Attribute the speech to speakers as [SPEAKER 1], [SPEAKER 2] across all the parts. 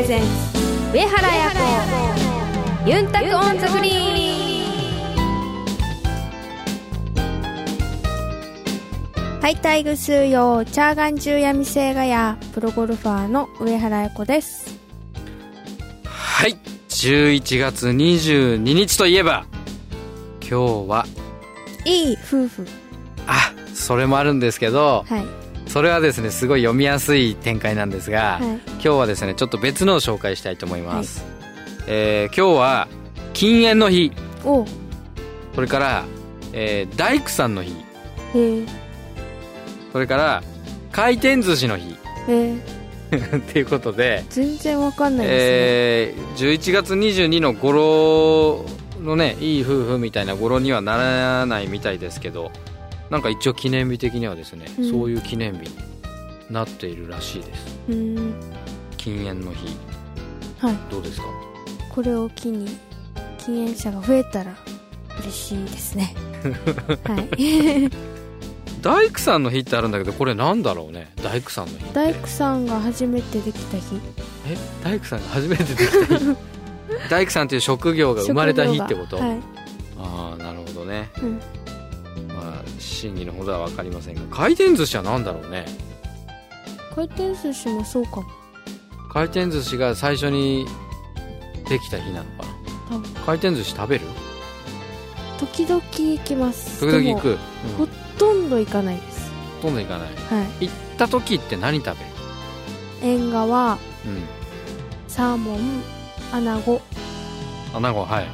[SPEAKER 1] レゼンツ上原彩子ユンタク on the green はいたいグスーヨー、チャーガンジューヤミセーガヤー、プロゴルファーの上原彩子です。
[SPEAKER 2] はい11月22日といえば今日はい
[SPEAKER 1] い夫婦。
[SPEAKER 2] あそれもあるんですけど
[SPEAKER 1] はい。
[SPEAKER 2] それはですねすごい読みやすい展開なんですが、
[SPEAKER 1] はい。
[SPEAKER 2] 今日はですねちょっと別のを紹介したいと思います、えー今日は禁煙の日。
[SPEAKER 1] お。
[SPEAKER 2] それから、えー大工さんの日。それから回転寿司の日。っていうことで、
[SPEAKER 1] 全然わかんないですね。
[SPEAKER 2] えー11月22の語呂のねいい夫婦みたいな語呂にはならないみたいですけどなんか一応記念日的にはですね、
[SPEAKER 1] うん
[SPEAKER 2] そういう記念日になっているらしいです
[SPEAKER 1] うーん。
[SPEAKER 2] 禁煙の日
[SPEAKER 1] はい。
[SPEAKER 2] どうですか？
[SPEAKER 1] これを機に、禁煙者が増えたら、嬉しいですね。はい。
[SPEAKER 2] 大工さんの日ってあるんだけどこれなんだろうね？大工さんの日
[SPEAKER 1] 大工さんが初めてできた日。
[SPEAKER 2] え？大工さんが初めてできた日？大工さんっていう職業が生まれた日ってこと、
[SPEAKER 1] はい。
[SPEAKER 2] ああなるほどね
[SPEAKER 1] うん。
[SPEAKER 2] まあ真偽のほどは分かりませんが回転寿司は何だろうね
[SPEAKER 1] 回転寿司もそうかも。
[SPEAKER 2] 回転寿司が最初にできた日なのか。な回転寿司食べる？
[SPEAKER 1] 時々行きます。
[SPEAKER 2] 時々行く、
[SPEAKER 1] で
[SPEAKER 2] うん
[SPEAKER 1] もほとんど行かないです。
[SPEAKER 2] ほとんど行かない
[SPEAKER 1] はい。
[SPEAKER 2] 行った時って何食べる？
[SPEAKER 1] 縁側、
[SPEAKER 2] うん
[SPEAKER 1] サーモン、アナゴ、
[SPEAKER 2] 穴子はい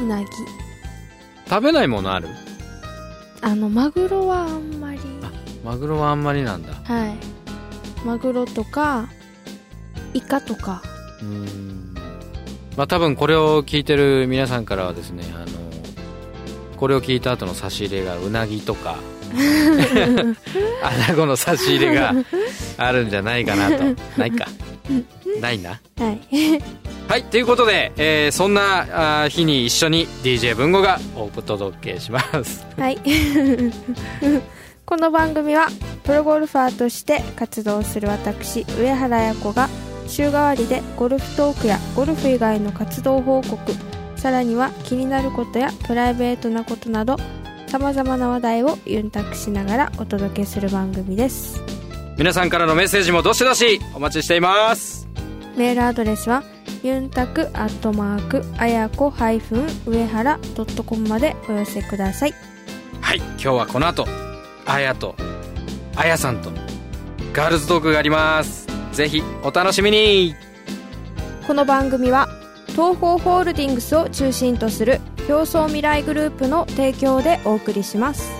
[SPEAKER 2] う
[SPEAKER 1] なぎ。
[SPEAKER 2] 食べないものある？
[SPEAKER 1] あの、マグロはあんまり。
[SPEAKER 2] マグロはあんまりなんだ
[SPEAKER 1] はい。マグロとか、イカとか。
[SPEAKER 2] うーんまあ多分これを聞いてる皆さんからはですねあのこれを聞いた後の差し入れがうなぎとか 穴子の差し入れがあるんじゃないかなとないか ないな
[SPEAKER 1] はい。
[SPEAKER 2] はいということで、えーそんなあー日に一緒に DJ 文吾がお届けします
[SPEAKER 1] はい。この番組は、プロゴルファーとして活動する私、上原彩子が、週替わりでゴルフトークやゴルフ以外の活動報告、さらには気になることやプライベートなことなど、様々な話題をユンタクしながらお届けする番組です。
[SPEAKER 2] 皆さんからのメッセージもどしどしお待ちしています
[SPEAKER 1] メールアドレスは、ユンタクアットマーク、あやこ上原ドットコムまでお寄せください。
[SPEAKER 2] はい今日はこの後あやとあやさんとのガールズトークがあります。ぜひお楽しみに。
[SPEAKER 1] この番組は東方ホールディングスを中心とする競争未来グループの提供でお送りします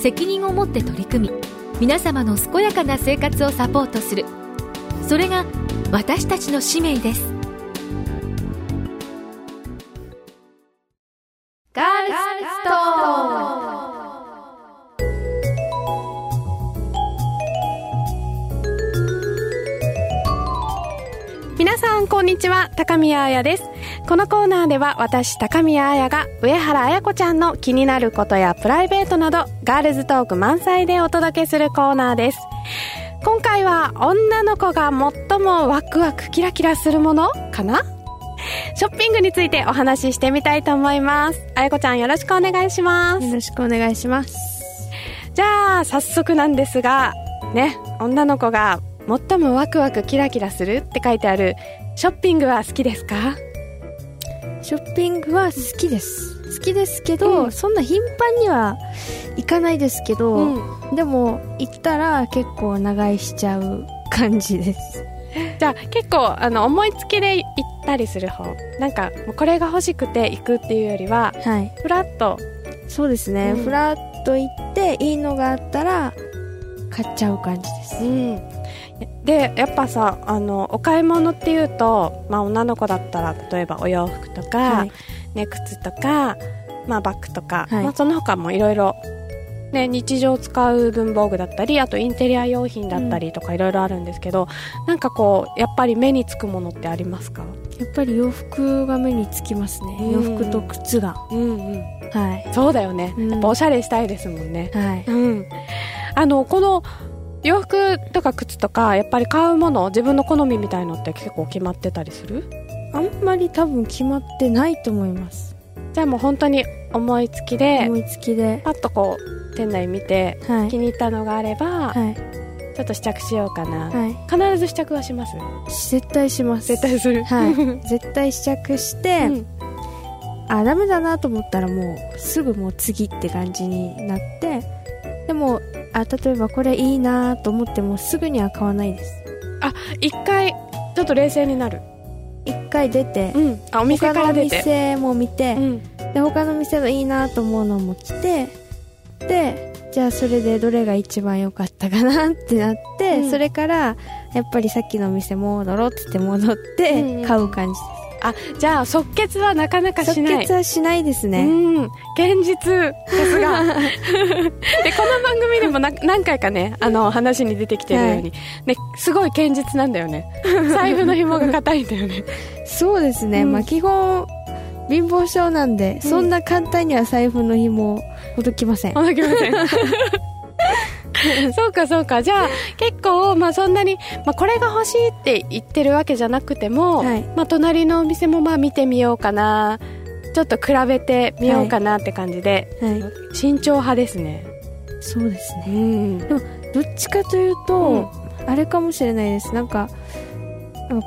[SPEAKER 3] 責任を持って取り組み皆様の健やかな生活をサポートする。それが私たちの使命です。
[SPEAKER 1] ガールズト
[SPEAKER 4] 皆さんこんにちは。高宮彩です。このコーナーでは私高宮彩が上原彩子ちゃんの気になることやプライベートなどガールズトーク満載でお届けするコーナーです。今回は女の子が最もワクワクキラキラするものかな？ショッピングについてお話ししてみたいと思います。彩子ちゃんよろしくお願いします。
[SPEAKER 1] よろしくお願いします。
[SPEAKER 4] じゃあ早速なんですがね女の子が最もワクワクキラキラするって書いてあるショッピングは好きですか？
[SPEAKER 1] ショッピングは好きです。好きですけど、
[SPEAKER 4] うん。
[SPEAKER 1] そんな頻繁には行かないですけど、
[SPEAKER 4] うん。
[SPEAKER 1] でも行ったら結構長居しちゃう感じです。
[SPEAKER 4] じゃあ結構あの思いつきで行ったりする方。なんかこれが欲しくて行くっていうよりは
[SPEAKER 1] はい。
[SPEAKER 4] フラッと。
[SPEAKER 1] そうですね、
[SPEAKER 4] うん。
[SPEAKER 1] フラッと行っていいのがあったら買っちゃう感じです。
[SPEAKER 4] うんでやっぱさあのお買い物っていうと、まあ、女の子だったら例えばお洋服とか、
[SPEAKER 1] はい。
[SPEAKER 4] ね、靴とか、まあ、バッグとか、
[SPEAKER 1] はい。
[SPEAKER 4] まあ、その他もいろいろね、日常使う文房具だったりあとインテリア用品だったりとかいろいろあるんですけど、なんかこうやっぱり目につくものってありますか？
[SPEAKER 1] やっぱり洋服が目につきますね、
[SPEAKER 4] うん。
[SPEAKER 1] 洋服と靴が。
[SPEAKER 4] うんうん。
[SPEAKER 1] はい。
[SPEAKER 4] そうだよね、
[SPEAKER 1] うん
[SPEAKER 4] やっぱおしゃれしたいですもんね。
[SPEAKER 1] はい。
[SPEAKER 4] うん。あのこの洋服とか靴とかやっぱり買うもの自分の好みみたいのって結構決まってたりする？
[SPEAKER 1] あんまり多分決まってないと思います。
[SPEAKER 4] じゃあもう本当に思いつきで
[SPEAKER 1] 思いつきで。
[SPEAKER 4] パッとこう店内見て
[SPEAKER 1] はい。
[SPEAKER 4] 気に入ったのがあれば、
[SPEAKER 1] はい。
[SPEAKER 4] ちょっと試着しようかな、
[SPEAKER 1] はい。
[SPEAKER 4] 必ず試着はします？
[SPEAKER 1] 絶対します。
[SPEAKER 4] 絶対する？
[SPEAKER 1] はい。絶対試着して、
[SPEAKER 4] うん。
[SPEAKER 1] あダメだなと思ったらもうすぐもう次って感じになってでもあ例えばこれいいなと思ってもすぐには買わないです。
[SPEAKER 4] 一回ちょっと冷静になる、
[SPEAKER 1] 一回出て、
[SPEAKER 4] うん、あお店
[SPEAKER 1] 他の
[SPEAKER 4] から出て。
[SPEAKER 1] 店も見て、
[SPEAKER 4] うん。
[SPEAKER 1] で他の店のいいなと思うのも来てでじゃあそれでどれが一番良かったかなってなって、
[SPEAKER 4] うん。
[SPEAKER 1] それからやっぱりさっきの店戻ろうって言って戻っ
[SPEAKER 4] うん
[SPEAKER 1] て買う感じ
[SPEAKER 4] あじゃあ即決はなかなかしない。
[SPEAKER 1] 決はしないですね、
[SPEAKER 4] うん現実さすが。でこの番組でもな何回かねあの話に出てきてるように、ね、すごい堅実なんだよね。財布の紐が硬いんだよね。
[SPEAKER 1] そうですね、
[SPEAKER 4] うん。
[SPEAKER 1] まあ基本貧乏症なんで、そんな簡単には財布の紐ほどきません。
[SPEAKER 4] ほどきません そうかそうか。じゃあ結構、まあ、そんなに、まあ、これが欲しいって言ってるわけじゃなくても、
[SPEAKER 1] はい。
[SPEAKER 4] まあ、隣のお店もまあ見てみようかな。ちょっと比べてみようかなって感じで、
[SPEAKER 1] はい。
[SPEAKER 4] 慎重派ですね。
[SPEAKER 1] そうですね。
[SPEAKER 4] うん。
[SPEAKER 1] どっちかというと、あれかもしれないです。なんか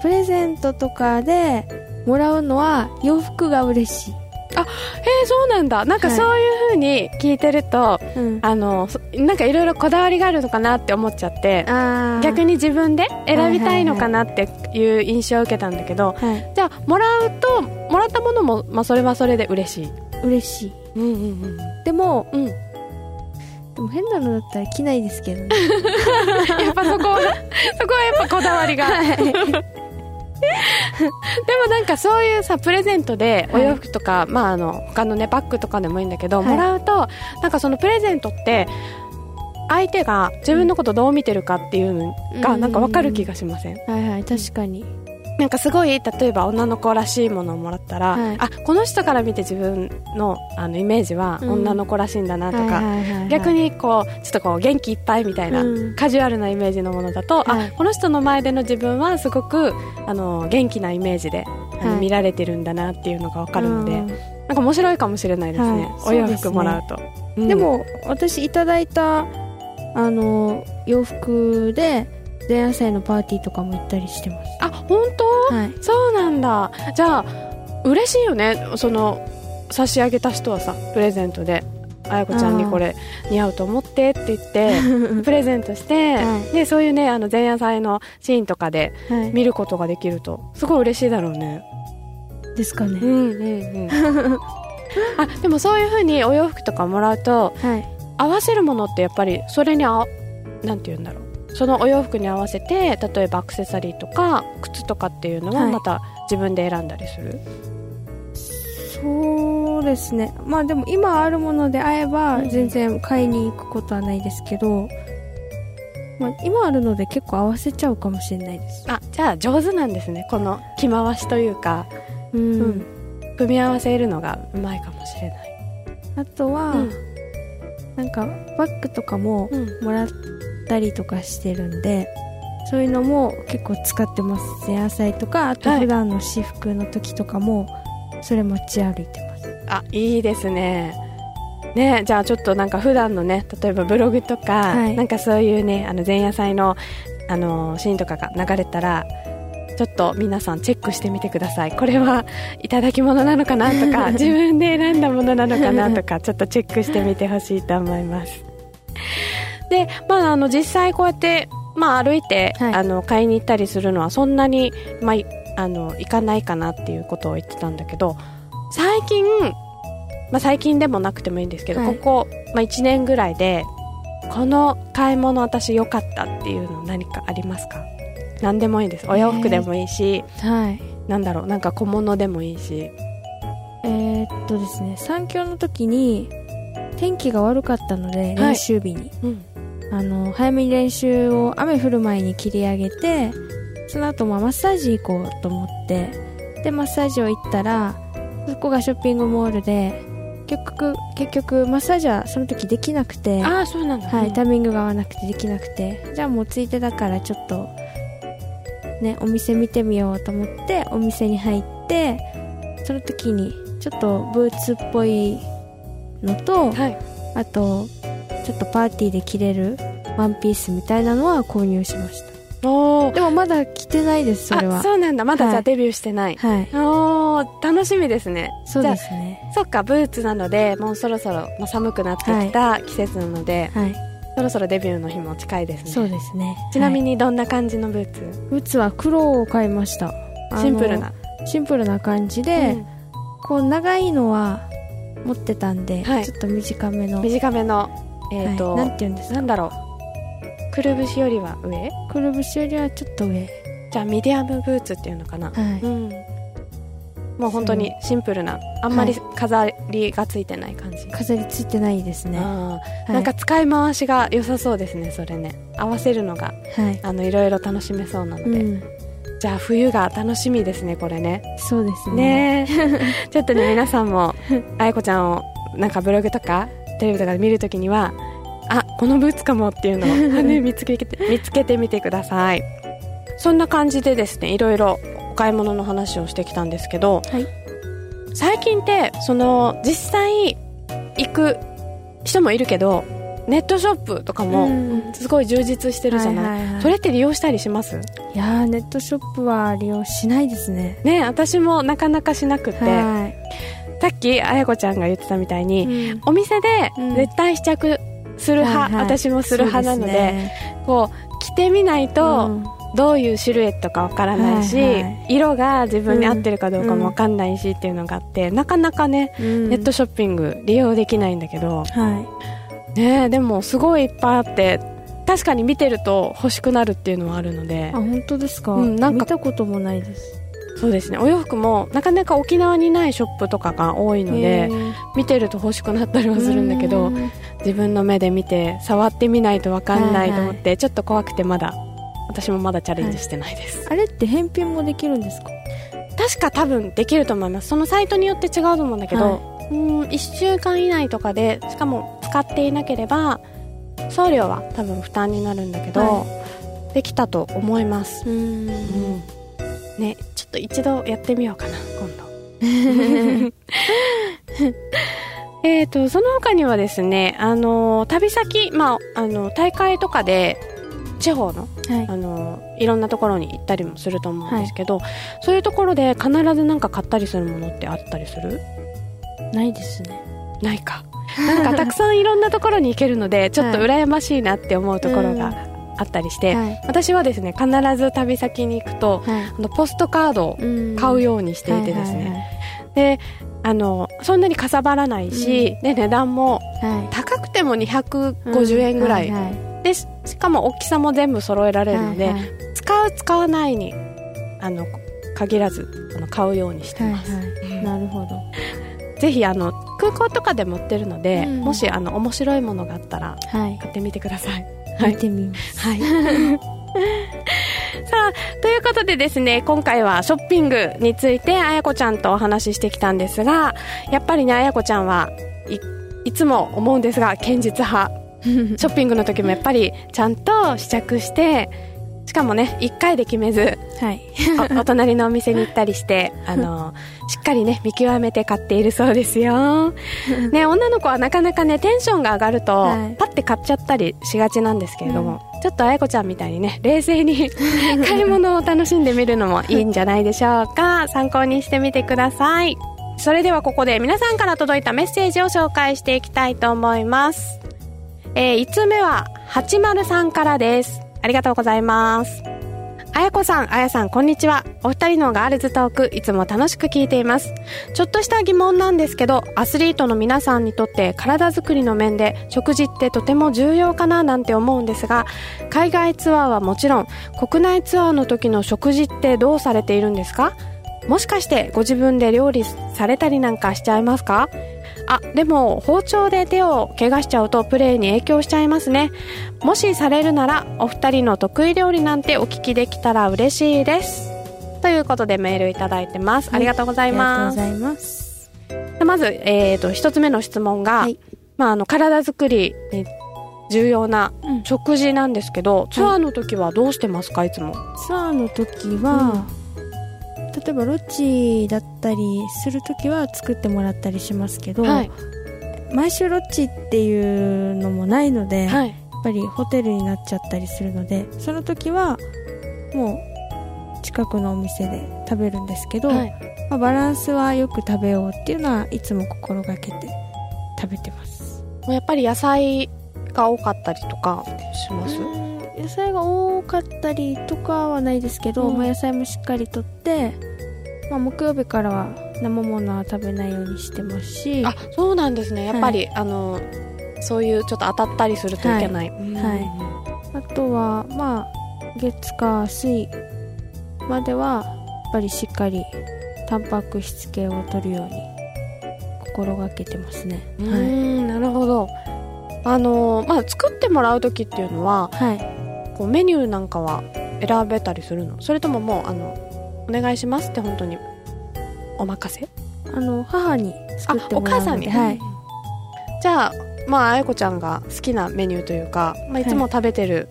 [SPEAKER 1] プレゼントとかでもらうのは洋服が嬉しい、
[SPEAKER 4] へえそうなんだ。なんか
[SPEAKER 1] はい。
[SPEAKER 4] そういう風に聞いてると、
[SPEAKER 1] うん、
[SPEAKER 4] あのそなんかいろいろこだわりがあるのかなって思っちゃって
[SPEAKER 1] あ
[SPEAKER 4] 逆に自分で選びたいのかなっていう印象を受けたんだけど、
[SPEAKER 1] はい
[SPEAKER 4] じゃあもらうともらったものも、まあ、それはそれで嬉しい。
[SPEAKER 1] 嬉しい。
[SPEAKER 4] うんうん
[SPEAKER 1] でも
[SPEAKER 4] うん。うん
[SPEAKER 1] でも変なのだったら着ないですけどね。
[SPEAKER 4] やっぱそこはそこはやっぱこだわりが、で もなんかそういうさプレゼントでお洋服とか、まああの他のねバッグとかでもいいんだけど、
[SPEAKER 1] はい。
[SPEAKER 4] もらうとなんかそのプレゼントって相手が自分のことどう見てるかっていうのがなんか分かる気がしません、
[SPEAKER 1] はいはい確かに
[SPEAKER 4] なんかすごい例えば女の子らしいものをもらったら、
[SPEAKER 1] はい。
[SPEAKER 4] あこの人から見て自分のあのイメージは
[SPEAKER 1] うん。
[SPEAKER 4] 女の子らしいんだなとか、
[SPEAKER 1] はいはいはいはい
[SPEAKER 4] 逆にこうちょっとこう元気いっぱいみたいな、
[SPEAKER 1] うん。
[SPEAKER 4] カジュアルなイメージのものだと、
[SPEAKER 1] はい。
[SPEAKER 4] あこの人の前での自分はすごくあの元気なイメージであの、
[SPEAKER 1] はい
[SPEAKER 4] 見られてるんだなっていうのが分かるので、
[SPEAKER 1] うん。
[SPEAKER 4] なんか面白いかもしれないですね、
[SPEAKER 1] はい。
[SPEAKER 4] お洋服もらうと。うん。
[SPEAKER 1] でも私いただいたあの洋服で前夜祭のパーティーとかも行ったりしてます。
[SPEAKER 4] あ本当、
[SPEAKER 1] はい。
[SPEAKER 4] そうなんだ。じゃあ嬉しいよね。その差し上げた人はさプレゼントで。あやこちゃんにこれ似合うと思ってって言って プレゼントして、
[SPEAKER 1] はい。
[SPEAKER 4] でそういうねあの前夜祭のシーンとかで
[SPEAKER 1] はい。
[SPEAKER 4] 見ることができるとすごい嬉しいだろうね。
[SPEAKER 1] ですかね、
[SPEAKER 4] うんうんうん。あでもそういう風にお洋服とかもらうと
[SPEAKER 1] はい。
[SPEAKER 4] 合わせるものってやっぱりそれにあなんて言うんだろうそのお洋服に合わせて例えばアクセサリーとか靴とかっていうのは
[SPEAKER 1] はい。
[SPEAKER 4] また自分で選んだりする、
[SPEAKER 1] そうですね。まあでも今あるものであれば
[SPEAKER 4] うん。
[SPEAKER 1] 全然買いに行くことはないですけど、まあ、今あるので結構合わせちゃうかもしれないです。
[SPEAKER 4] あじゃあ上手なんですね。この着回しというか、
[SPEAKER 1] うん、
[SPEAKER 4] うん。組み合わせるのがうまいかもしれない、
[SPEAKER 1] あとは、
[SPEAKER 4] うん。
[SPEAKER 1] なんかバッグとかも
[SPEAKER 4] うん。
[SPEAKER 1] もらったりとかしてるんで、そういうのも結構使ってます。前夜祭とかあと
[SPEAKER 4] はい
[SPEAKER 1] 普段の私服の時とかもそれ持ち歩いてます、
[SPEAKER 4] あいいですね。ねじゃあちょっとなんか普段のね例えばブログとか、
[SPEAKER 1] はい。
[SPEAKER 4] なんかそういうねあの前夜祭のあのシーンとかが流れたらちょっと皆さんチェックしてみてください。これはいただき物なのかなとか 自分で選んだものなのかなとかちょっとチェックしてみてほしいと思いますでまああの実際こうやってまあ歩いて、
[SPEAKER 1] はい。
[SPEAKER 4] あの買いに行ったりするのはそんなに、まあ、いあの行かないかなっていうことを言ってたんだけど最近、まあ、最近でもなくてもいいんですけど、
[SPEAKER 1] はい。
[SPEAKER 4] ここ、まあ、1年ぐらいでこの買い物私良かったっていうの何かありますか？何でもいいです。お洋服でもいいし、
[SPEAKER 1] はい。
[SPEAKER 4] なんだろうなんか小物でもいいし。
[SPEAKER 1] えーっとですね産教の時に天気が悪かったので練習日に、
[SPEAKER 4] うん
[SPEAKER 1] あの早めに練習を雨降る前に切り上げてその後まあマッサージ行こうと思ってでマッサージを行ったらそこがショッピングモールで結局結局マッサージはその時できなくて
[SPEAKER 4] ああそうなんだ、
[SPEAKER 1] はい、タイミングが合わなくてできなくてじゃあもうついてだからちょっとねお店見てみようと思ってお店に入ってその時にちょっとブーツっぽいのと
[SPEAKER 4] はい。
[SPEAKER 1] あとちょっとパーティーで着れるワンピースみたいなのは購入しました。
[SPEAKER 4] おー。
[SPEAKER 1] でもまだ着てないですそれは。
[SPEAKER 4] あそうなんだ。まだじゃデビューしてない、
[SPEAKER 1] はい。
[SPEAKER 4] おー楽しみですね。
[SPEAKER 1] そうですね。
[SPEAKER 4] そっかブーツなのでもうそろそろ、まあ、寒くなってきた季節なので、
[SPEAKER 1] はい。
[SPEAKER 4] そろそろデビューの日も近いですね。
[SPEAKER 1] そうですね。
[SPEAKER 4] ちなみ
[SPEAKER 1] に、
[SPEAKER 4] にどんな感じのブーツ、
[SPEAKER 1] ブーツは黒を買いました。
[SPEAKER 4] シンプルな。
[SPEAKER 1] シンプルな感じで、
[SPEAKER 4] うん。
[SPEAKER 1] こう長いのは持ってたんで、
[SPEAKER 4] はい。
[SPEAKER 1] ちょっと短めの。
[SPEAKER 4] 短めのえっ、と、
[SPEAKER 1] はい、なんて言うんですか？
[SPEAKER 4] なんだろう。くるぶしよりは上？
[SPEAKER 1] くるぶしよりはちょっと上。
[SPEAKER 4] じゃあミディアムブーツっていうのかな、
[SPEAKER 1] はい、
[SPEAKER 4] うん。もう本当にシンプルなあんまり飾りがついてない感じ、
[SPEAKER 1] 飾りついてないですね、はい。
[SPEAKER 4] なんか使い回しが良さそうですねそれね。合わせるのが
[SPEAKER 1] はい、
[SPEAKER 4] あのいろいろ楽しめそうなので、
[SPEAKER 1] うん、
[SPEAKER 4] じゃあ冬が楽しみですねこれね。
[SPEAKER 1] そうですね。
[SPEAKER 4] ねえ。ちょっとね皆さんもあやこちゃんをなんかブログとかテレビとかで見るときにはあこのブーツかもっていうのを、ね、見つけて見つけてみてください。そんな感じでですねいろいろお買い物の話をしてきたんですけど、
[SPEAKER 1] はい。
[SPEAKER 4] 最近ってその実際行く人もいるけどネットショップとかも
[SPEAKER 1] うん。
[SPEAKER 4] すごい充実してるじゃない、
[SPEAKER 1] はいはいはい。
[SPEAKER 4] それって利用したりします？
[SPEAKER 1] いやーネットショップは利用しないですね。
[SPEAKER 4] ね私もなかなかしなくって、
[SPEAKER 1] は
[SPEAKER 4] さっきあやこちゃんが言ってたみたいに、
[SPEAKER 1] い、うん。
[SPEAKER 4] お店で
[SPEAKER 1] うん。
[SPEAKER 4] 絶対試着する派、
[SPEAKER 1] はいはい。
[SPEAKER 4] 私もする派なので
[SPEAKER 1] ね。
[SPEAKER 4] こう着てみないと、
[SPEAKER 1] うん。
[SPEAKER 4] どういうシルエットかわからないし、
[SPEAKER 1] はいはい。
[SPEAKER 4] 色が自分に合ってるかどうかもわかんないしっていうのがあって、なかなかね、
[SPEAKER 1] うん。
[SPEAKER 4] ネットショッピング利用できないんだけど、
[SPEAKER 1] は
[SPEAKER 4] ねえでもすごいいっぱいあって確かに見てると欲しくなるっていうのはあるので。
[SPEAKER 1] いあ本当ですか,、
[SPEAKER 4] うんなんか。
[SPEAKER 1] 見たこともないです。
[SPEAKER 4] そうですね。お洋服もなかなか沖縄にないショップとかが多いので見てると欲しくなったりはするんだけど
[SPEAKER 1] うん
[SPEAKER 4] 自分の目で見て触ってみないと分かんないと思って、ちょっと怖くてまだ私もまだチャレンジしてないです、
[SPEAKER 1] あれって返品もできるんですか？
[SPEAKER 4] 確か多分できると思います。そのサイトによって違うと思うんだけど、うん1週間以内とかでしかも使っていなければ送料は多分負担になるんだけど、
[SPEAKER 1] は
[SPEAKER 4] できたと思います、
[SPEAKER 1] うん。
[SPEAKER 4] うん。ねちょっと一度やってみようかな今度 えーとその他にはですねあの旅先、まあ、あの大会とかで地方の
[SPEAKER 1] はい。
[SPEAKER 4] あのいろんなところに行ったりもすると思うんですけど、そういうところで必ずなんか買ったりするものってあったりする？
[SPEAKER 1] ないですね。
[SPEAKER 4] ないか。なんか たくさんいろんなところに行けるのでちょっと羨ましいなって思うところがあったりして、
[SPEAKER 1] はい。
[SPEAKER 4] 私はですね必ず旅先に行くと
[SPEAKER 1] はい。
[SPEAKER 4] あのポストカードを買うようにしていてですね、であのそんなにかさばらないし、で値段も高くても250円ぐらい、でししかも大きさも全部揃えられるので、使う使わないにあの限らずあの買うようにしてます、
[SPEAKER 1] なるほど。
[SPEAKER 4] ぜひあの空港とかでも売ってるので、
[SPEAKER 1] うん。
[SPEAKER 4] もしあの面白いものがあったら
[SPEAKER 1] はい。
[SPEAKER 4] 買ってみてください。はい、
[SPEAKER 1] 見てみます。
[SPEAKER 4] はい、さあということでですね今回はショッピングについてあやこちゃんとお話ししてきたんですがやっぱりねあやこちゃんはいいつも思うんですが堅実派。ショッピングの時もやっぱりちゃんと試着してしかもね1回で決めず
[SPEAKER 1] はい。
[SPEAKER 4] お お隣のお店に行ったりしてあのしっかりね見極めて買っているそうですよ、ね、女の子はなかなかねテンションが上がると、
[SPEAKER 1] はい。
[SPEAKER 4] パッて買っちゃったりしがちなんですけれども、ちょっとあやこちゃんみたいにね冷静に 買い物を楽しんでみるのもいいんじゃないでしょうか。参考にしてみてください。それではここで皆さんから届いたメッセージを紹介していきたいと思います。えー、5つ目は80さんからですありがとうございます。あやこさん、あやさん、こんにちは。お二人のガールズトーク、いつも楽しく聞いています。ちょっとした疑問なんですけど、アスリートの皆さんにとって体づくりの面で食事ってとても重要かななんて思うんですが、海外ツアーはもちろん、国内ツアーの時の食事ってどうされているんですか？もしかしてご自分で料理されたりなんかしちゃいますか？あ、でも包丁で手を怪我しちゃうとプレーに影響しちゃいますね。もしされるならお二人の得意料理なんてお聞きできたら嬉しいです。ということでメールいただいてます。ありがとうございます。
[SPEAKER 1] ありがとうございます。
[SPEAKER 4] でまず、えー、と一つ目の質問が、
[SPEAKER 1] はい
[SPEAKER 4] まあ、あの体作りに重要な
[SPEAKER 1] うん
[SPEAKER 4] 食事なんですけど、ツアーの時はどうしてますかいつも？
[SPEAKER 1] ツアーの時は、例えばロッチだったりする時は作ってもらったりしますけど、
[SPEAKER 4] はい。
[SPEAKER 1] 毎週ロッチっていうのもないので、や
[SPEAKER 4] はい。
[SPEAKER 1] っぱりホテルになっちゃったりするのでその時はもう近くのお店で食べるんですけど、
[SPEAKER 4] はい。
[SPEAKER 1] まあ、バランスはよく食べようっていうのはいつも心がけて食べてます
[SPEAKER 4] やっぱり野菜が多かったりとかします？
[SPEAKER 1] うん野菜が多かったりとかはないですけど、
[SPEAKER 4] うん。
[SPEAKER 1] まあ、野菜もしっかりとって、まあ、木曜日からは生ものは食べないようにしてますし。
[SPEAKER 4] あそうなんですね。やっぱり、あのそういうちょっと当たったりするといけない、うん。
[SPEAKER 1] はい。あとはまあ月火水まではやっぱりしっかりタンパク質系を取るように心がけてますね。
[SPEAKER 4] うー
[SPEAKER 1] はい、
[SPEAKER 4] んなるほど。あのまあ作ってもらう時っていうのは
[SPEAKER 1] はい、
[SPEAKER 4] こうメニューなんかは選べたりするの？それとももうあのお願いしますって本当にお任せ？
[SPEAKER 1] あの母に作って
[SPEAKER 4] お
[SPEAKER 1] もらうの
[SPEAKER 4] 母さんに？
[SPEAKER 1] ではい、
[SPEAKER 4] じゃあまああやこちゃんが好きなメニューというか、まあ、い。つも食べてる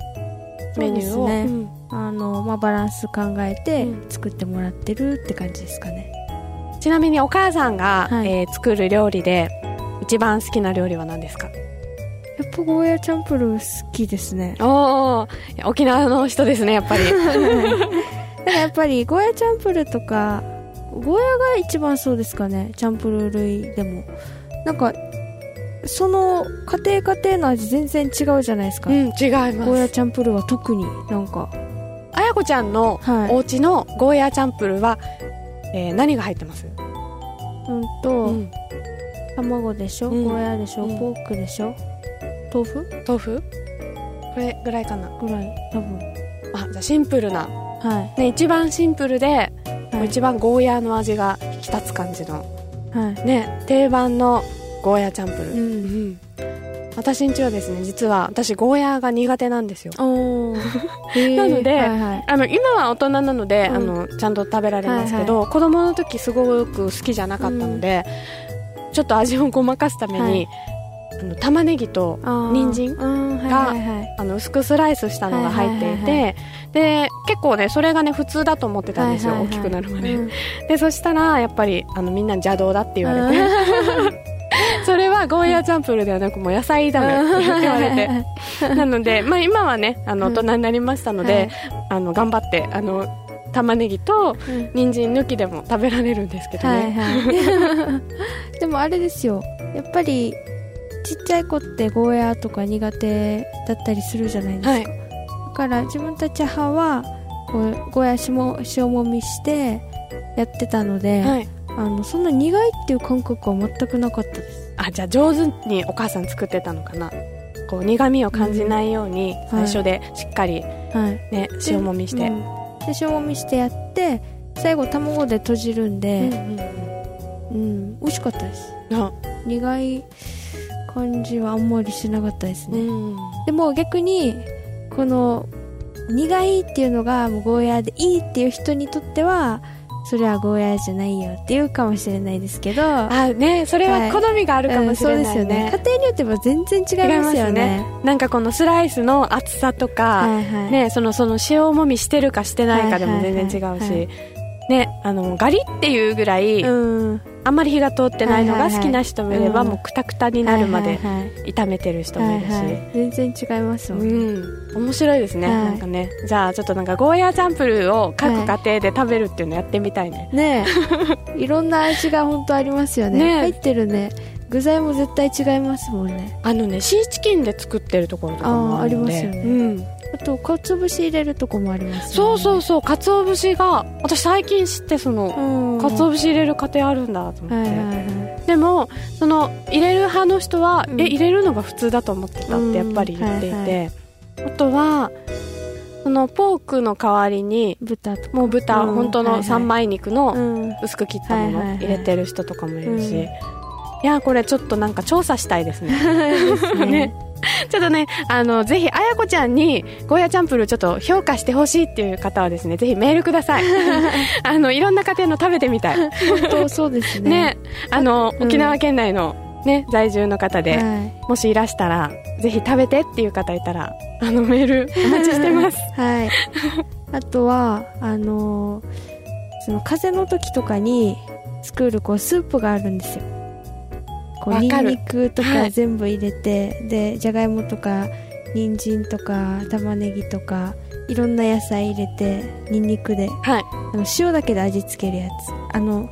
[SPEAKER 4] メニューを、
[SPEAKER 1] ね。
[SPEAKER 4] うん。
[SPEAKER 1] あの、まあ、バランス考えて
[SPEAKER 4] うん。
[SPEAKER 1] 作ってもらってるって感じですかね、
[SPEAKER 4] ちなみにお母さんが、
[SPEAKER 1] はい。
[SPEAKER 4] えー作る料理で一番好きな料理は何ですか？
[SPEAKER 1] やっぱゴーヤチャンプルー好きですね。
[SPEAKER 4] おお沖縄の人ですねやっぱり。
[SPEAKER 1] だからやっぱりゴーヤチャンプルーとかゴーヤが一番そうですかねチャンプルー類でも。なんかその家庭家庭の味全然違うじゃないですか、
[SPEAKER 4] うん違い
[SPEAKER 1] ゴー
[SPEAKER 4] ます
[SPEAKER 1] ヤチャンプルーは特になんか。
[SPEAKER 4] あやこちゃんの
[SPEAKER 1] はい。
[SPEAKER 4] お家のゴーヤーチャンプルーは、えー何が入ってます？
[SPEAKER 1] うんと、
[SPEAKER 4] うん
[SPEAKER 1] 卵でしょ、
[SPEAKER 4] うん。
[SPEAKER 1] ゴーヤでしょ、
[SPEAKER 4] うん。
[SPEAKER 1] ポークでしょ？豆腐？
[SPEAKER 4] 豆腐？これぐらいかな。
[SPEAKER 1] ぐらい多分。
[SPEAKER 4] あじゃあシンプルな、
[SPEAKER 1] はい。
[SPEAKER 4] ね、一番シンプルで、
[SPEAKER 1] はい。
[SPEAKER 4] 一番ゴーヤーの味が引き立つ感じの。
[SPEAKER 1] はい。
[SPEAKER 4] ね定番のゴーヤーチャンプル。ー、
[SPEAKER 1] うん
[SPEAKER 4] うん。私んちはですね実は私ゴーヤーが苦手なんですよ。
[SPEAKER 1] お
[SPEAKER 4] なので
[SPEAKER 1] はいはい。
[SPEAKER 4] あの今は大人なので、
[SPEAKER 1] うん。
[SPEAKER 4] あのちゃんと食べられますけど、子供の時すごく好きじゃなかったので、ちょっと味をごまかすために、
[SPEAKER 1] はい。
[SPEAKER 4] あの玉ねぎと人参
[SPEAKER 1] うんはいはいはい。
[SPEAKER 4] あの薄くスライスしたのが入っていて、
[SPEAKER 1] はいはいはい
[SPEAKER 4] で結構ねそれがね普通だと思ってたんですよ、
[SPEAKER 1] はいはいはい。
[SPEAKER 4] 大きくなるまで、
[SPEAKER 1] うん
[SPEAKER 4] でそしたらやっぱりあのみんな邪道だって言われて、それはゴーヤーチャンプルーではなくもう野菜炒めって言われて。なので、まあ、今はねあの
[SPEAKER 1] うん。
[SPEAKER 4] 大人になりましたので、あの頑張ってあの玉ねぎと
[SPEAKER 1] うん。
[SPEAKER 4] 人参抜きでも食べられるんですけど
[SPEAKER 1] はい
[SPEAKER 4] ね、
[SPEAKER 1] はい。でもあれですよ。やっぱりちっちゃい子ってゴーヤーとか苦手だったりするじゃないですか、
[SPEAKER 4] はい。
[SPEAKER 1] だから自分たち母はこうゴーヤーしも塩もみしてやってたので、
[SPEAKER 4] はい、
[SPEAKER 1] あのそんな苦いっていう感覚は全くなかったです。
[SPEAKER 4] あじゃあ上手にお母さん作ってたのかな。こう苦味を感じないように最初でしっかり
[SPEAKER 1] はい。
[SPEAKER 4] ね、塩もみして、
[SPEAKER 1] うんで塩もみしてやって最後卵で閉じるん
[SPEAKER 4] うん
[SPEAKER 1] で、
[SPEAKER 4] うん。
[SPEAKER 1] うん美味しかったです。苦い感じはあんまりしなかったですね、
[SPEAKER 4] うん。
[SPEAKER 1] でも逆にこの苦いっていうのがもうゴーヤーでいいっていう人にとってはそれはゴーヤーじゃないよっていうかもしれないですけど。
[SPEAKER 4] あねそれは好みがあるかもしれないね,、
[SPEAKER 1] うんそうですよね。家庭によっても全然違いますよね。
[SPEAKER 4] なんかこのスライスの厚さとか、
[SPEAKER 1] はいはい。
[SPEAKER 4] ね、そのその塩もみしてるかしてないかでも全然違うし、
[SPEAKER 1] はいはいはい
[SPEAKER 4] ね、あのガリっていうぐらい、
[SPEAKER 1] うん。
[SPEAKER 4] あんまり火が通ってないのが好きな人もいれば、もうくたくたになるまで炒めてる人もいるし、
[SPEAKER 1] はいはい。全然違いますもん。ね、
[SPEAKER 4] うん、面白いですね、
[SPEAKER 1] はい。
[SPEAKER 4] なんかね。じゃあちょっとなんかゴーヤーチャンプルーを各家庭で食べるっていうのやってみたいね、
[SPEAKER 1] ねえ。いろんな味が本当ありますよね。
[SPEAKER 4] ねえ。
[SPEAKER 1] 入ってるね。具材も絶対違いますもんね。
[SPEAKER 4] あのねシーチキンで作ってるところとかもあ
[SPEAKER 1] ありますよね。
[SPEAKER 4] うん、
[SPEAKER 1] と鰹節入れるとこもあります
[SPEAKER 4] そうそう
[SPEAKER 1] う。
[SPEAKER 4] そう鰹節が私最近知ってその
[SPEAKER 1] ん。
[SPEAKER 4] 鰹節入れる家庭あるんだと思って、
[SPEAKER 1] はいはいはい。
[SPEAKER 4] でもその入れる派の人は、
[SPEAKER 1] うん。
[SPEAKER 4] え入れるのが普通だと思ってたってやっぱり言っていて、
[SPEAKER 1] うんはい。
[SPEAKER 4] あとはそのポークの代わりに
[SPEAKER 1] 豚
[SPEAKER 4] もう豚、
[SPEAKER 1] うん。
[SPEAKER 4] 本当の
[SPEAKER 1] はいはい。
[SPEAKER 4] 三枚肉の
[SPEAKER 1] うん。
[SPEAKER 4] 薄く切ったもの
[SPEAKER 1] はいはいはい。
[SPEAKER 4] 入れてる人とかもいるし、
[SPEAKER 1] うん。
[SPEAKER 4] いやこれちょっとなんか調査したいですね。
[SPEAKER 1] ですね
[SPEAKER 4] ね ちょっとねあのぜひあやこちゃんにゴーヤチャンプルーちょっと評価してほしいっていう方はですねぜひメールください。あのいろんな家庭の食べてみたい。
[SPEAKER 1] 本当そうですね。
[SPEAKER 4] ねあの、
[SPEAKER 1] うん。
[SPEAKER 4] 沖縄県内のね在住の方で、
[SPEAKER 1] はい。
[SPEAKER 4] もしいらしたらぜひ食べてっていう方いたらあのメールお待ちしてます。
[SPEAKER 1] はい。あとは、あのーその風邪の時とかに作るこうスープがあるんですよ。こうニン
[SPEAKER 4] わかる。
[SPEAKER 1] ニクと
[SPEAKER 4] はい。
[SPEAKER 1] か全部入れて、で、じゃがいもとか、人参とか、玉ねぎとか、いろんな野菜入れて、ニンニクで、
[SPEAKER 4] はい。
[SPEAKER 1] あの塩だけで味付けるやつ。あの、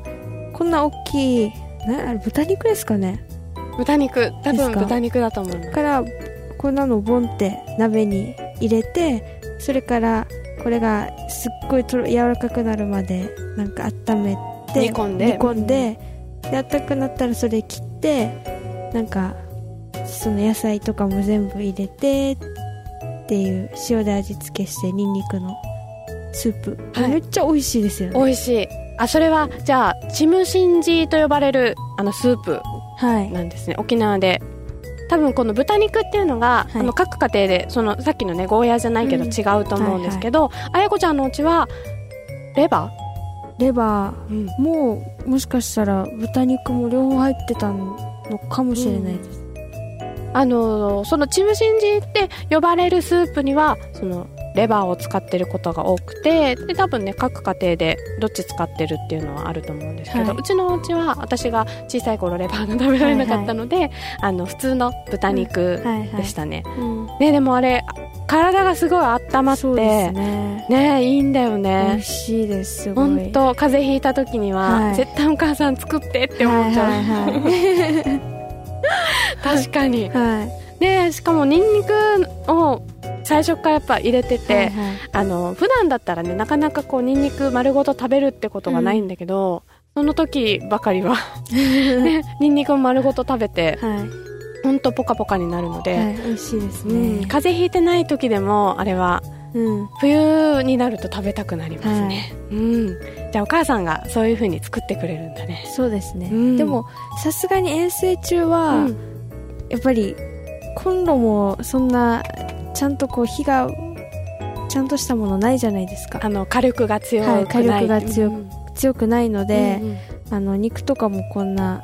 [SPEAKER 1] こんな大きい、な豚肉ですかね。
[SPEAKER 4] 豚肉。多分豚肉だと思います
[SPEAKER 1] からこんなのをボンって鍋に入れてそれからこれがすっごいとろ柔らかくなるまでなんか温めて
[SPEAKER 4] 煮込んで。
[SPEAKER 1] 煮込んでで温かくなったらそれ切ってなんかその野菜とかも全部入れてっていう塩で味付けしてニンニクのスープ、
[SPEAKER 4] はい。
[SPEAKER 1] めっちゃ美味しいですよね。
[SPEAKER 4] 美味しい。あそれはじゃあチムシンジーと呼ばれるあのスープ
[SPEAKER 1] はい。
[SPEAKER 4] なんですね。沖縄で。多分この豚肉っていうのが、
[SPEAKER 1] はい。
[SPEAKER 4] あの各家庭でそのさっきのねゴーヤーじゃないけど
[SPEAKER 1] うん。
[SPEAKER 4] 違うと思うんですけど、あやこちゃんのうちはレバ
[SPEAKER 1] レバ
[SPEAKER 4] ー、
[SPEAKER 1] ーももしかしたら豚肉も両方入ってたのかもしれないです、
[SPEAKER 4] あのそのチムシンジって呼ばれるスープにはそのレバーを使ってることが多くてで多分ね各家庭でどっち使ってるっていうのはあると思うんですけど、
[SPEAKER 1] はい。う
[SPEAKER 4] ちのうちは私が小さい頃レバーが食べられなかったので、あの普通の豚肉
[SPEAKER 1] はいはい。
[SPEAKER 4] でしたね、
[SPEAKER 1] うん。
[SPEAKER 4] ねでもあれ体がすごい温まって
[SPEAKER 1] ね。
[SPEAKER 4] ねいいんだよ
[SPEAKER 1] 美
[SPEAKER 4] ね
[SPEAKER 1] 味しいですすごい。
[SPEAKER 4] 本当風邪ひいた時には、
[SPEAKER 1] はい。
[SPEAKER 4] 絶対お母さん作ってって思っちゃう、
[SPEAKER 1] はいはい
[SPEAKER 4] 確かに。
[SPEAKER 1] はい、はい
[SPEAKER 4] でしかもニンニクを最初からやっぱ入れてて、
[SPEAKER 1] はいはい。
[SPEAKER 4] あの普段だったらねなかなかこうニンニク丸ごと食べるってことがないんだけど、その時ばかりは ねニンニクを丸ごと食べて
[SPEAKER 1] はい。
[SPEAKER 4] ほんとポカポカになるので、
[SPEAKER 1] はい、美味しいです
[SPEAKER 4] うん
[SPEAKER 1] ね。
[SPEAKER 4] 風邪ひいてない時でもあれは
[SPEAKER 1] うん、
[SPEAKER 4] 冬になると食べたくなりますね、うん。じゃあお母さんがそういう風に作ってくれるんだね。
[SPEAKER 1] そうですね。
[SPEAKER 4] うん。
[SPEAKER 1] でも、さすがに遠征中は、
[SPEAKER 4] うん。
[SPEAKER 1] やっぱり、コンロもそんな、ちゃんとこう火が、ちゃんとしたものないじゃないですか。
[SPEAKER 4] あの火力が強くない、
[SPEAKER 1] はい火力が強く
[SPEAKER 4] うん
[SPEAKER 1] 強くないので
[SPEAKER 4] う、ん
[SPEAKER 1] あの、肉とかもこんな、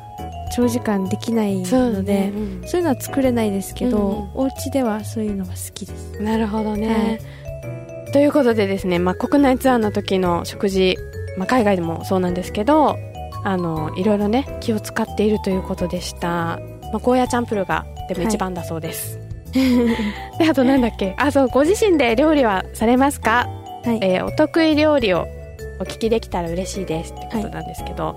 [SPEAKER 1] 長時間できない
[SPEAKER 4] そう
[SPEAKER 1] ので、
[SPEAKER 4] ねうん。
[SPEAKER 1] そういうのは作れないですけど、
[SPEAKER 4] うん
[SPEAKER 1] お家ではそういうのが好きです。
[SPEAKER 4] なるほどね、ということでですね、まあ、国内ツアーの時の食事、まあ、海外でもそうなんですけどあのいろいろね気を使っているということでした、まあ、ゴーヤチャンプルーがでも一番だそうです、であとなんだっけ？あそうご自身で料理はされますか、
[SPEAKER 1] はい。
[SPEAKER 4] えーお得意料理をお聞きできたら嬉しいですってことなんですけど、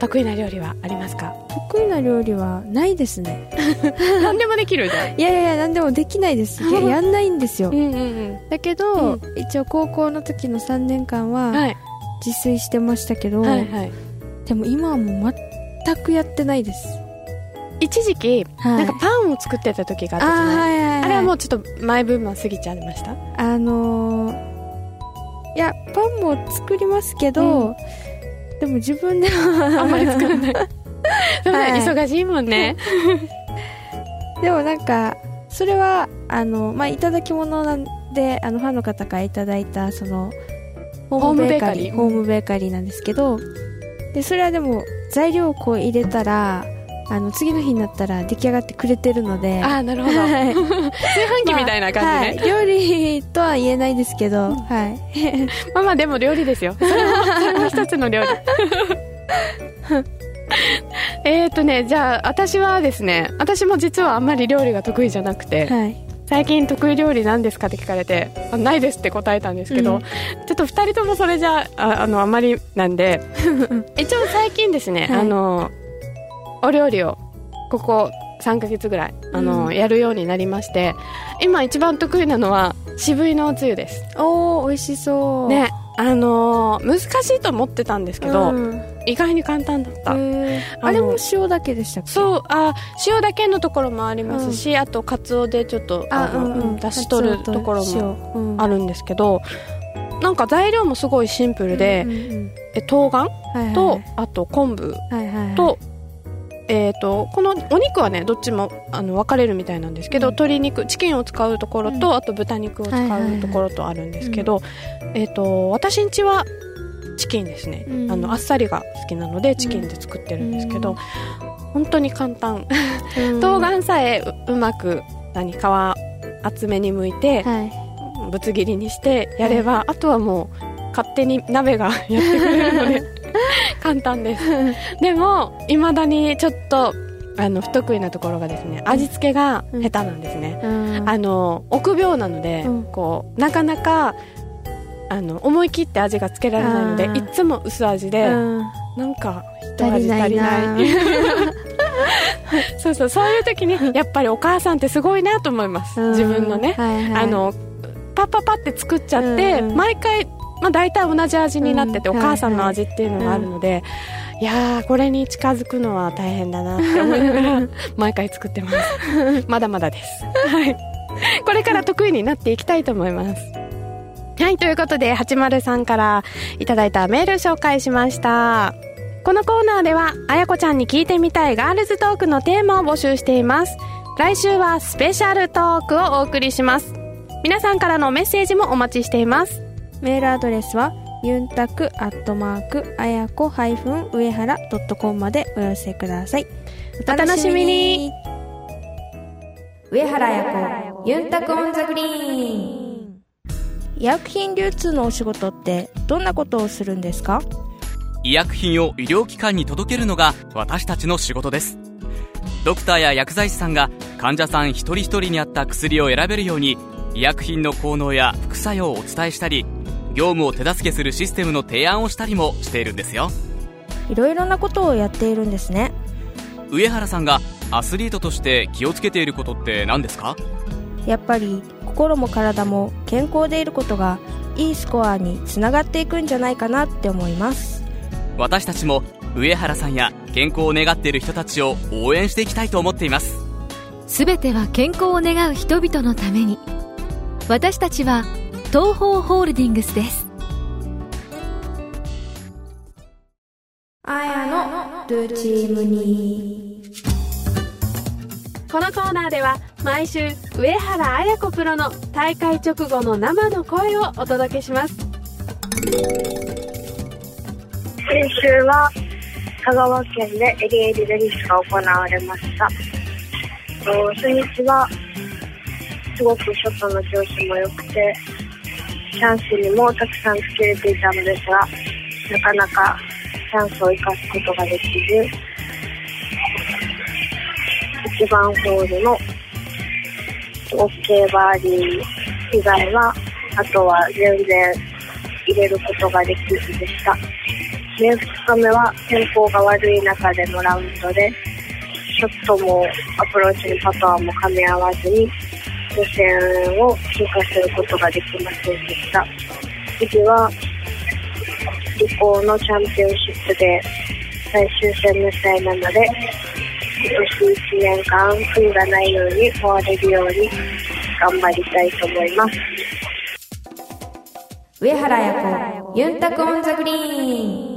[SPEAKER 4] 得意な料理はありますか？
[SPEAKER 1] 得意な料理はないですね。
[SPEAKER 4] 何でもできるじゃん
[SPEAKER 1] いやいやいや、なんでもできないです。いややんないんですよ
[SPEAKER 4] う。んうん
[SPEAKER 1] だけど、
[SPEAKER 4] うん
[SPEAKER 1] 一応高校の時の3年間
[SPEAKER 4] うん
[SPEAKER 1] は
[SPEAKER 4] はい
[SPEAKER 1] 自炊してましたけど、
[SPEAKER 4] はいはい
[SPEAKER 1] でも今はもう全くやってないです。
[SPEAKER 4] 一時期、
[SPEAKER 1] はい
[SPEAKER 4] なんかパンを作ってた時があったじゃない？
[SPEAKER 1] はいはいはい。
[SPEAKER 4] あれはもうちょっと前部分は過ぎちゃいました？
[SPEAKER 1] あのーいや、パンも作りますけど、
[SPEAKER 4] うん
[SPEAKER 1] でも自分では
[SPEAKER 4] あんまり作らない。忙しいもんね。
[SPEAKER 1] でもなんか、それは、あの、まあ、いただき物なんで、あの、ファンの方からいただいた、その、ホームベーカリー、ホー
[SPEAKER 4] ム
[SPEAKER 1] ベーカリーなんですけど、で、それはでも、材料をこう入れたら、あの、次の日になったら出来上がってくれてるので、
[SPEAKER 4] ああ、なるほど。
[SPEAKER 1] はい。
[SPEAKER 4] 炊飯器みたいな感じね。
[SPEAKER 1] はい、料理とは言えないですけど、はい。
[SPEAKER 4] まあまあ、でも料理ですよ。それも、それも一つの料理。えっとね、じゃあ、私はですね、私も実はあんまり料理が得意じゃなくて、
[SPEAKER 1] はい。
[SPEAKER 4] 最近得意料理何ですかって聞かれて、あないですって答えたんですけど、
[SPEAKER 1] うん
[SPEAKER 4] ちょっと二人ともそれじゃあ、あの、あまりなんで、一応最近ですね、
[SPEAKER 1] はい
[SPEAKER 4] あの、お料理を、ここ3ヶ月ぐらい、あの、
[SPEAKER 1] うん。
[SPEAKER 4] やるようになりまして、今一番得意なのは、渋いのおつゆです。
[SPEAKER 1] おー美味しそう。
[SPEAKER 4] ねあのー難しいと思ってたんですけど、
[SPEAKER 1] うん。
[SPEAKER 4] 意外に簡単だった、あ
[SPEAKER 1] れも塩だけでしたっけ？
[SPEAKER 4] そうあ塩だけのところもありますし、あとかつおでちょっとあの、うん出し取るところも
[SPEAKER 1] も
[SPEAKER 4] あるんですけどなんか材料もすごいシンプルで、え冬瓜と、あと昆布
[SPEAKER 1] はいはいはい。
[SPEAKER 4] と,、えー、とこのお肉はねどっちもあの分かれるみたいなんですけど、
[SPEAKER 1] うん
[SPEAKER 4] 鶏肉チキンを使うところと、
[SPEAKER 1] うん。
[SPEAKER 4] あと豚肉を使
[SPEAKER 1] はいはいはい
[SPEAKER 4] うところとあるんですけど、えー、と私んちはチキンですね、
[SPEAKER 1] うん。
[SPEAKER 4] あのあっさりが好きなのでチキンで作ってるんですけど、本当に簡単。
[SPEAKER 1] うん。
[SPEAKER 4] 冬瓜さえううまく何皮厚めに剥いて、
[SPEAKER 1] はい。
[SPEAKER 4] ぶつ切りにしてやれば、あとはもう勝手に鍋が やってくれるので簡単です。でもいまだにちょっとあの不得意なところがですね味付けが下手なんですね、
[SPEAKER 1] うん。
[SPEAKER 4] あの臆病なので、
[SPEAKER 1] うん。
[SPEAKER 4] こうなかなかあの思い切って味がつけられないのでいつも薄味で、
[SPEAKER 1] うん。
[SPEAKER 4] なんか一味足りない。そうそうそういう時に やっぱりお母さんってすごいなと思います、自分のね、
[SPEAKER 1] はいはい。
[SPEAKER 4] あのパッパッパって作っちゃって、
[SPEAKER 1] うん。
[SPEAKER 4] 毎回、まあ、大体同じ味になってて、
[SPEAKER 1] うん。
[SPEAKER 4] お母さんの味っていうのがあるので、いやーこれに近づくのは大変だなって思いながら毎回作ってます。まだまだですはい。これから得意になっていきたいと思います。はいということで80さんからいただいたメール紹介しました。このコーナーではあやこちゃんに聞いてみたいガールズトークのテーマを募集しています。来週はスペシャルトークをお送りします。皆さんからのメッセージもお待ちしています
[SPEAKER 1] メールアドレスはユンタクアットマークあやこハイフン上原ドットコムまでお寄せください。
[SPEAKER 4] お楽しみに。
[SPEAKER 1] 上原彩子ユンタク on the green。医薬品流通のお仕事ってどんなことをするんですか？
[SPEAKER 5] 医薬品を医療機関に届けるのが私たちの仕事です。ドクターや薬剤師さんが患者さん一人一人に合った薬を選べるように医薬品の効能や副作用をお伝えしたり業務を手助けするシステムの提案をしたりもしているんですよ。
[SPEAKER 1] いろいろなことをやっているんですね。
[SPEAKER 5] 上原さんがアスリートとして気をつけていることって何ですか？
[SPEAKER 1] やっぱり心も体も健康でいることがいいスコアにつながっていくんじゃないかなって思います。
[SPEAKER 5] 私たちも上原さんや健康を願っている人たちを応援していきたいと思っています。
[SPEAKER 3] すべては健康を願う人々のために。私たちは東方ホールディングスです。
[SPEAKER 1] あやのルーチームに。
[SPEAKER 4] このコーナーでは毎週上原綾子プロの大会直後の生の声をお届けします。
[SPEAKER 6] 先週は香川県でエリエリレディスが行われました。と初日はすごくショットの調子も良くて、チャンスにもたくさんつけれていたのですが、なかなかチャンスを生かすことができず、1番ホールの OK バーディー以外は、あとは全然入れることができずでした。で、2日目は天候が悪い中でのラウンドで、ショットもアプローチのパターンも噛み合わずに、予選を通過することができませんでした。次は、理工のチャンピオンシップで最終戦の試合なので、今年1年間悔いがないように回れるように頑張りたいと思います。
[SPEAKER 1] 上原彩子ユンタク on the green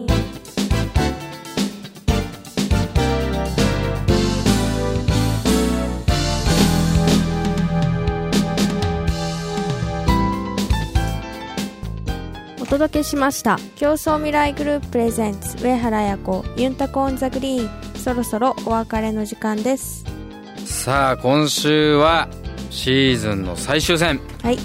[SPEAKER 1] 届けしました。協創未来グループ presents 上原彩子ユンタク on the green。そろそろお別れの時間です。
[SPEAKER 2] さあ今週はシーズンの最終戦。
[SPEAKER 1] はい。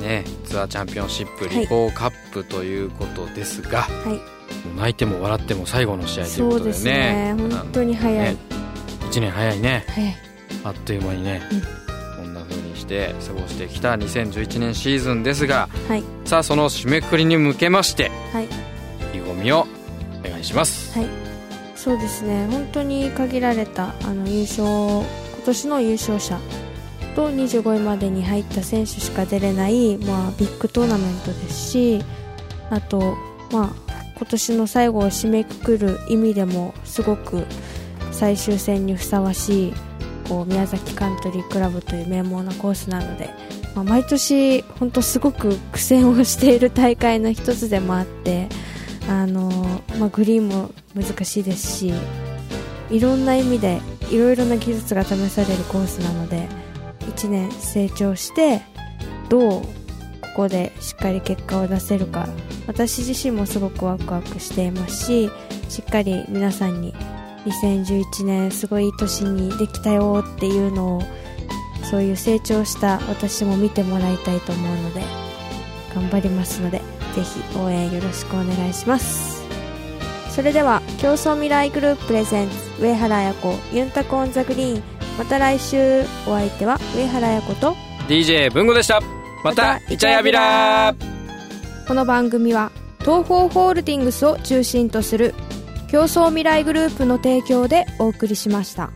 [SPEAKER 2] ねツアーチャンピオンシップ
[SPEAKER 1] はい。
[SPEAKER 2] リコーカップということですが、
[SPEAKER 1] はい。
[SPEAKER 2] 泣いても笑っても最後の試合ということで
[SPEAKER 1] そうですね。
[SPEAKER 2] ね
[SPEAKER 1] 本当に早い、
[SPEAKER 2] ね1年早いね。
[SPEAKER 1] 早い。
[SPEAKER 2] あっという間にね、こんして過ごしてきた2011年シーズンですが
[SPEAKER 1] はい。
[SPEAKER 2] さあその締めくくりに向けまして
[SPEAKER 1] はい。
[SPEAKER 2] 意気込みをお願いします。
[SPEAKER 1] はい。そうですね。本当に限られたあの優勝今年の優勝者と25位までに入った選手しか出れない、まあ、ビッグトーナメントですしあと、まあ、今年の最後を締めくくる意味でもすごく最終戦にふさわしいこう宮崎カントリークラブという名門なコースなので、まあ、毎年本当すごく苦戦をしている大会の一つでもあってあの、まあ、グリーンも難しいですしいろんな意味でいろいろな技術が試されるコースなので1年成長してどうここでしっかり結果を出せるか私自身もすごくワクワクしていますししっかり皆さんに2011年すごいいい年にできたよっていうのをそういう成長した私も見てもらいたいと思うので頑張りますのでぜひ応援よろしくお願いします。それでは競争未来グループプレゼンツ上原彩子ユンタコオンザグリーンまた来週お相手は上原彩子と。
[SPEAKER 2] DJ 文吾でした。またイチャヤビラ
[SPEAKER 1] この番組は東方ホールディングスを中心とする競争未来グループの提供でお送りしました。